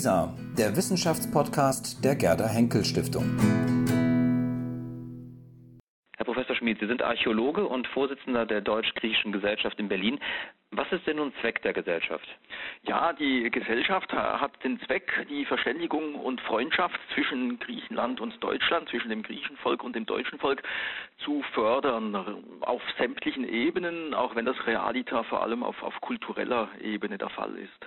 WISA, der Wissenschaftspodcast der Gerda Henkel Stiftung. Herr Professor Schmid, Sie sind Archäologe und Vorsitzender der Deutsch-Griechischen Gesellschaft in Berlin. Was ist denn nun Zweck der Gesellschaft? Ja, die Gesellschaft hat den Zweck, die Verständigung und Freundschaft zwischen Griechenland und Deutschland, zwischen dem Griechenvolk und dem deutschen Volk zu fördern, auf sämtlichen Ebenen, auch wenn das Realita vor allem auf, auf kultureller Ebene der Fall ist.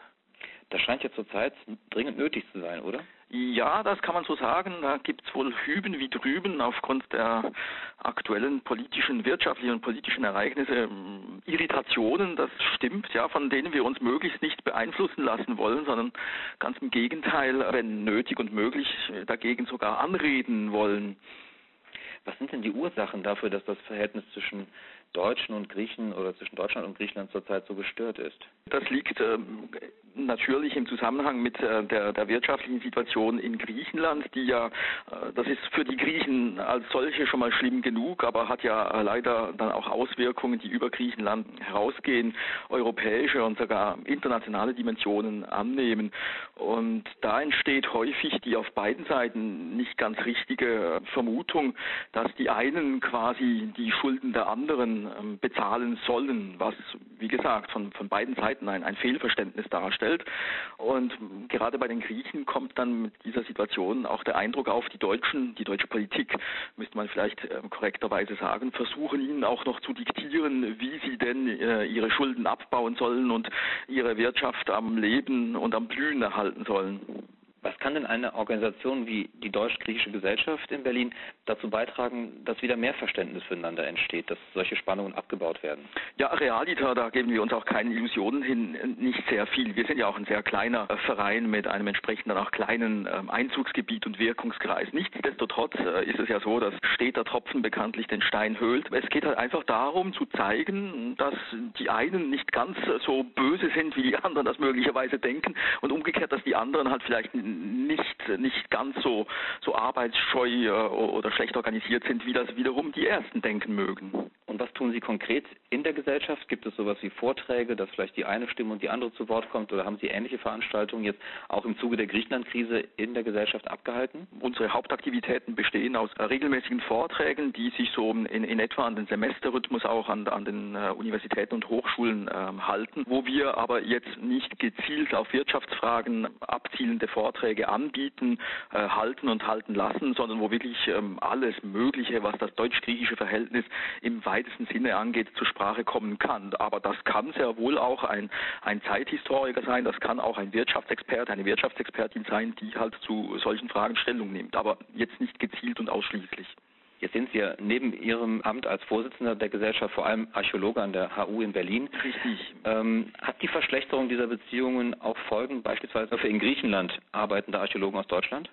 Das scheint ja zurzeit dringend nötig zu sein, oder? Ja, das kann man so sagen. Da gibt es wohl hüben wie drüben aufgrund der aktuellen politischen, wirtschaftlichen und politischen Ereignisse ähm, Irritationen. Das stimmt, ja, von denen wir uns möglichst nicht beeinflussen lassen wollen, sondern ganz im Gegenteil, wenn nötig und möglich, dagegen sogar anreden wollen. Was sind denn die Ursachen dafür, dass das Verhältnis zwischen Deutschen und Griechen oder zwischen Deutschland und Griechenland zurzeit so gestört ist? Das liegt ähm, natürlich im Zusammenhang mit äh, der, der, wirtschaftlichen Situation in Griechenland, die ja, äh, das ist für die Griechen als solche schon mal schlimm genug, aber hat ja leider dann auch Auswirkungen, die über Griechenland herausgehen, europäische und sogar internationale Dimensionen annehmen. Und da entsteht häufig die auf beiden Seiten nicht ganz richtige Vermutung, dass die einen quasi die Schulden der anderen ähm, bezahlen sollen, was, wie gesagt, von, von beiden Seiten ein, ein Fehlverständnis darstellt. Und gerade bei den Griechen kommt dann mit dieser Situation auch der Eindruck auf, die Deutschen, die deutsche Politik, müsste man vielleicht äh, korrekterweise sagen, versuchen ihnen auch noch zu diktieren, wie sie denn äh, ihre Schulden abbauen sollen und ihre Wirtschaft am Leben und am Blühen erhalten sollen. Was kann denn eine Organisation wie die Deutsch-Griechische Gesellschaft in Berlin dazu beitragen, dass wieder mehr Verständnis füreinander entsteht, dass solche Spannungen abgebaut werden? Ja, Realita, da geben wir uns auch keine Illusionen hin, nicht sehr viel. Wir sind ja auch ein sehr kleiner äh, Verein mit einem entsprechenden auch kleinen ähm, Einzugsgebiet und Wirkungskreis. Nichtsdestotrotz äh, ist es ja so, dass steter Tropfen bekanntlich den Stein höhlt. Es geht halt einfach darum zu zeigen, dass die einen nicht ganz so böse sind, wie die anderen das möglicherweise denken und umgekehrt, dass die anderen halt vielleicht nicht, nicht ganz so, so arbeitsscheu äh, oder schlecht organisiert sind, wie das wiederum die Ersten denken mögen. Und was tun Sie konkret in der Gesellschaft? Gibt es sowas wie Vorträge, dass vielleicht die eine Stimme und die andere zu Wort kommt? Oder haben Sie ähnliche Veranstaltungen jetzt auch im Zuge der Griechenland-Krise in der Gesellschaft abgehalten? Unsere Hauptaktivitäten bestehen aus regelmäßigen Vorträgen, die sich so in, in etwa an den Semesterrhythmus auch an, an den äh, Universitäten und Hochschulen äh, halten, wo wir aber jetzt nicht gezielt auf Wirtschaftsfragen abzielende Vorträge anbieten, äh, halten und halten lassen, sondern wo wirklich ähm, alles Mögliche, was das deutsch-griechische Verhältnis im weitesten Sinne angeht, zur Sprache kommen kann. Aber das kann sehr wohl auch ein, ein Zeithistoriker sein, das kann auch ein Wirtschaftsexperte, eine Wirtschaftsexpertin sein, die halt zu solchen Fragen Stellung nimmt, aber jetzt nicht gezielt und ausschließlich. Jetzt sind Sie ja neben Ihrem Amt als Vorsitzender der Gesellschaft vor allem Archäologe an der HU in Berlin. Richtig. Ähm, hat die Verschlechterung dieser Beziehungen auch Folgen beispielsweise für in Griechenland arbeitende Archäologen aus Deutschland?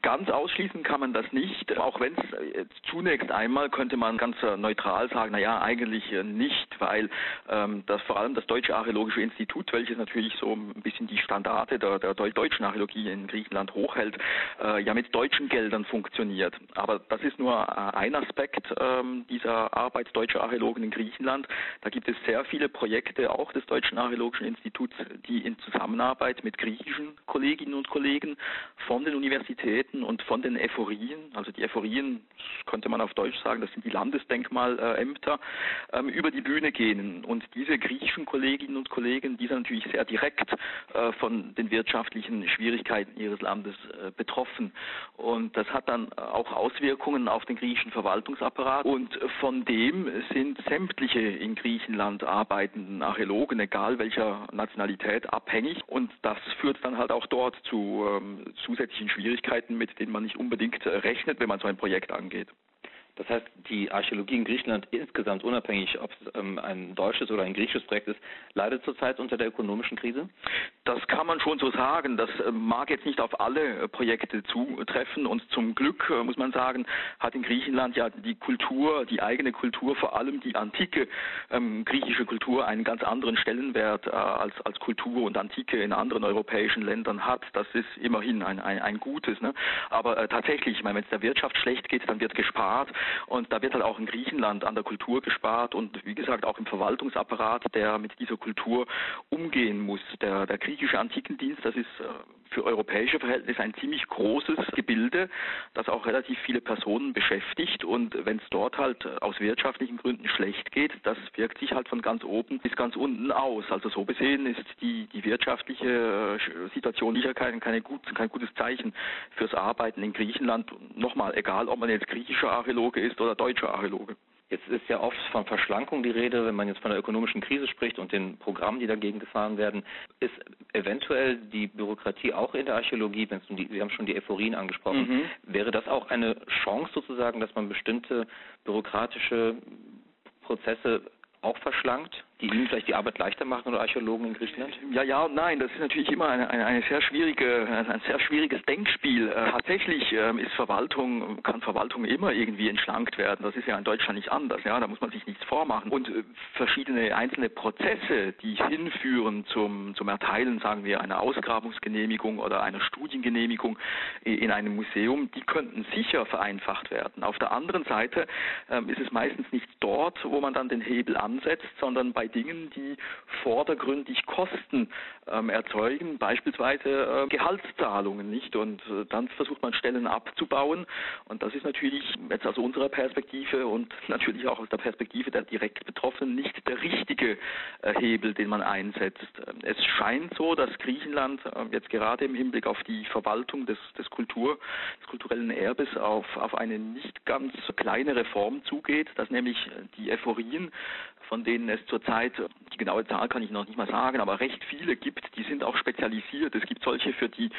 Ganz ausschließen kann man das nicht, auch wenn es äh, zunächst einmal könnte man ganz äh, neutral sagen, na ja, eigentlich äh, nicht, weil ähm, das vor allem das Deutsche Archäologische Institut, welches natürlich so ein bisschen die Standarte der, der deutschen Archäologie in Griechenland hochhält, äh, ja mit deutschen Geldern funktioniert. Aber das ist nur ein Aspekt ähm, dieser Arbeit deutscher Archäologen in Griechenland. Da gibt es sehr viele Projekte auch des Deutschen Archäologischen Instituts, die in Zusammenarbeit mit griechischen Kolleginnen und Kollegen von den Universitäten Universitäten und von den Ephorien, also die Ephorien, könnte man auf Deutsch sagen, das sind die Landesdenkmalämter, ähm, über die Bühne gehen. Und diese griechischen Kolleginnen und Kollegen, die sind natürlich sehr direkt äh, von den wirtschaftlichen Schwierigkeiten ihres Landes äh, betroffen. Und das hat dann auch Auswirkungen auf den griechischen Verwaltungsapparat. Und von dem sind sämtliche in Griechenland arbeitenden Archäologen, egal welcher Nationalität, abhängig. Und das führt dann halt auch dort zu ähm, zusätzlichen Schwierigkeiten Schwierigkeiten, mit denen man nicht unbedingt äh, rechnet, wenn man so ein Projekt angeht. Das heißt, die Archäologie in Griechenland insgesamt, unabhängig, ob es ähm, ein deutsches oder ein griechisches Projekt ist, leidet zurzeit unter der ökonomischen Krise? Das kann man schon so sagen. Das äh, mag jetzt nicht auf alle äh, Projekte zutreffen und zum Glück, äh, muss man sagen, hat in Griechenland ja die Kultur, die eigene Kultur, vor allem die antike ähm, griechische Kultur einen ganz anderen Stellenwert äh, als, als Kultur und Antike in anderen europäischen Ländern hat. Das ist immerhin ein, ein, ein Gutes. Ne? Aber äh, tatsächlich, ich meine, wenn es der Wirtschaft schlecht geht, dann wird gespart und da wird halt auch in Griechenland an der Kultur gespart und wie gesagt auch im Verwaltungsapparat, der mit dieser Kultur umgehen muss. Der, der griechische Antikendienst, das ist äh, für europäische Verhältnisse ein ziemlich großes Gebilde, das auch relativ viele Personen beschäftigt. Und wenn es dort halt aus wirtschaftlichen Gründen schlecht geht, das wirkt sich halt von ganz oben bis ganz unten aus. Also so besehen ist die, die wirtschaftliche äh, Situation sicher kein, keine gut, kein gutes Zeichen fürs Arbeiten in Griechenland. Nochmal, egal ob man jetzt griechischer Archäologe ist oder deutscher Archäologe. Jetzt ist ja oft von Verschlankung die Rede, wenn man jetzt von der ökonomischen Krise spricht und den Programmen, die dagegen gefahren werden. Ist eventuell die Bürokratie auch in der Archäologie, wenn es um die, Sie haben schon die Ephorien angesprochen, mhm. wäre das auch eine Chance sozusagen, dass man bestimmte bürokratische Prozesse auch verschlankt? Die Ihnen vielleicht die Arbeit leichter machen oder Archäologen in Griechenland? Ja, ja und nein. Das ist natürlich immer eine, eine, eine sehr schwierige, ein sehr schwieriges Denkspiel. Äh, tatsächlich ähm, ist Verwaltung, kann Verwaltung immer irgendwie entschlankt werden. Das ist ja in Deutschland nicht anders. Ja, da muss man sich nichts vormachen. Und äh, verschiedene einzelne Prozesse, die hinführen zum, zum Erteilen, sagen wir, einer Ausgrabungsgenehmigung oder einer Studiengenehmigung in einem Museum, die könnten sicher vereinfacht werden. Auf der anderen Seite ähm, ist es meistens nicht dort, wo man dann den Hebel ansetzt, sondern bei Dingen, die vordergründig Kosten ähm, erzeugen, beispielsweise äh, Gehaltszahlungen, nicht? Und äh, dann versucht man Stellen abzubauen. Und das ist natürlich jetzt aus unserer Perspektive und natürlich auch aus der Perspektive der direkt Betroffenen nicht der richtige äh, Hebel, den man einsetzt. Ähm, es scheint so, dass Griechenland äh, jetzt gerade im Hinblick auf die Verwaltung des, des, Kultur, des kulturellen Erbes auf, auf eine nicht ganz kleine Reform zugeht, dass nämlich die Ephorien, von denen es zurzeit, die genaue Zahl kann ich noch nicht mal sagen, aber recht viele gibt, die sind auch spezialisiert. Es gibt solche für die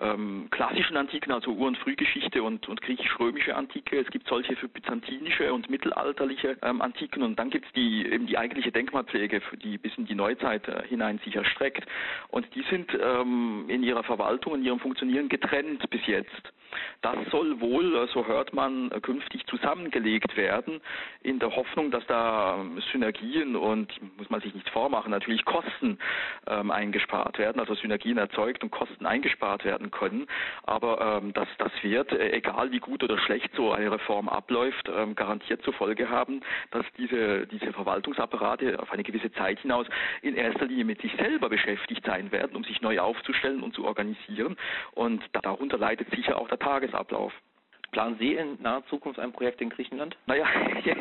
ähm, klassischen Antiken, also Ur- und Frühgeschichte und, und griechisch-römische Antike. Es gibt solche für byzantinische und mittelalterliche ähm, Antiken und dann gibt es die eben die eigentliche Denkmalpflege, die bis in die Neuzeit äh, hinein sich erstreckt. Und die sind ähm, in ihrer Verwaltung, in ihrem Funktionieren getrennt bis jetzt. Das soll wohl, so hört man, künftig zusammengelegt werden, in der Hoffnung, dass da Synergien und, muss man sich nichts vormachen, natürlich Kosten ähm, eingespart werden, also Synergien erzeugt und Kosten eingespart werden können. Aber ähm, das, das wird, äh, egal wie gut oder schlecht so eine Reform abläuft, ähm, garantiert zur Folge haben, dass diese, diese Verwaltungsapparate auf eine gewisse Zeit hinaus in erster Linie mit sich selber beschäftigt sein werden, um sich neu aufzustellen und zu organisieren. Und darunter leidet sicher auch der Tagesablauf. Planen Sie in naher Zukunft ein Projekt in Griechenland? Naja,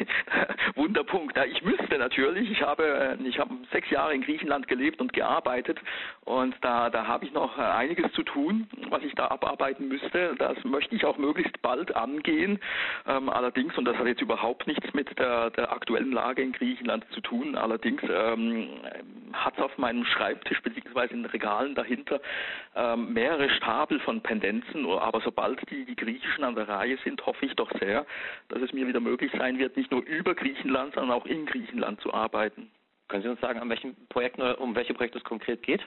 Wunderpunkt. Ich müsste natürlich. Ich habe, äh, ich habe sechs Jahre in Griechenland gelebt und gearbeitet und da, da habe ich noch äh, einiges zu tun, was ich da abarbeiten müsste. Das möchte ich auch möglichst bald angehen. Ähm, allerdings, und das hat jetzt überhaupt nichts mit der, der aktuellen Lage in Griechenland zu tun, allerdings ähm, hat es auf meinem Schreibtisch beziehungsweise in den Regalen dahinter ähm, mehrere Stapel von Pendenzen, aber sobald die, die Griechischen an der Reihe Reihe sind, hoffe ich doch sehr, dass es mir wieder möglich sein wird, nicht nur über Griechenland, sondern auch in Griechenland zu arbeiten. Können Sie uns sagen, an welchen Projekten oder um welche Projekte es konkret geht?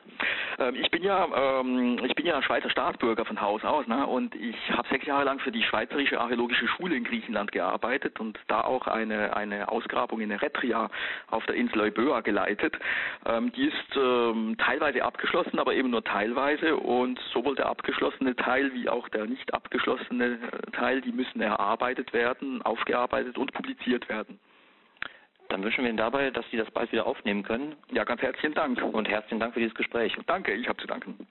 Ähm, ich bin ja ähm, ich bin ja Schweizer Staatsbürger von Haus aus, ne? Und ich habe sechs Jahre lang für die Schweizerische Archäologische Schule in Griechenland gearbeitet und da auch eine eine Ausgrabung in Eretria auf der Insel Euböa geleitet. Ähm, die ist ähm, teilweise abgeschlossen, aber eben nur teilweise und sowohl der abgeschlossene Teil wie auch der nicht abgeschlossene äh, Teil, die müssen erarbeitet werden, aufgearbeitet und publiziert werden. Dann wünschen wir Ihnen dabei, dass Sie das bald wieder aufnehmen können. Ja, ganz herzlichen Dank. Und herzlichen Dank für dieses Gespräch. Danke, ich habe zu danken.